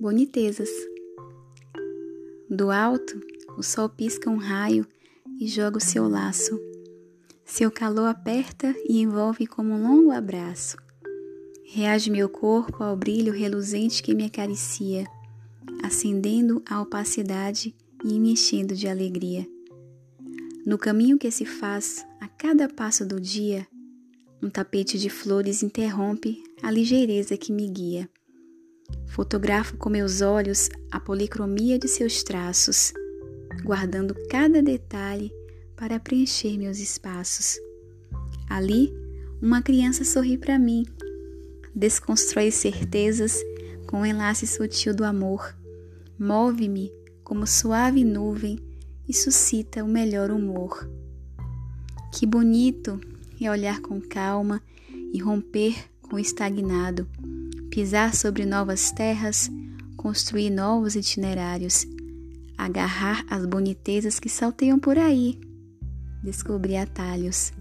bonitezas. Do alto, o sol pisca um raio e joga o seu laço. Seu calor aperta e envolve como um longo abraço. Reage meu corpo ao brilho reluzente que me acaricia, acendendo a opacidade e me enchendo de alegria. No caminho que se faz a cada passo do dia, um tapete de flores interrompe a ligeireza que me guia. Fotografo com meus olhos a policromia de seus traços, guardando cada detalhe para preencher meus espaços. Ali, uma criança sorri para mim, desconstrói certezas com o enlace sutil do amor, move-me como suave nuvem e suscita o melhor humor. Que bonito é olhar com calma e romper com o estagnado, pisar sobre novas terras, construir novos itinerários, agarrar as bonitezas que salteiam por aí, descobrir atalhos.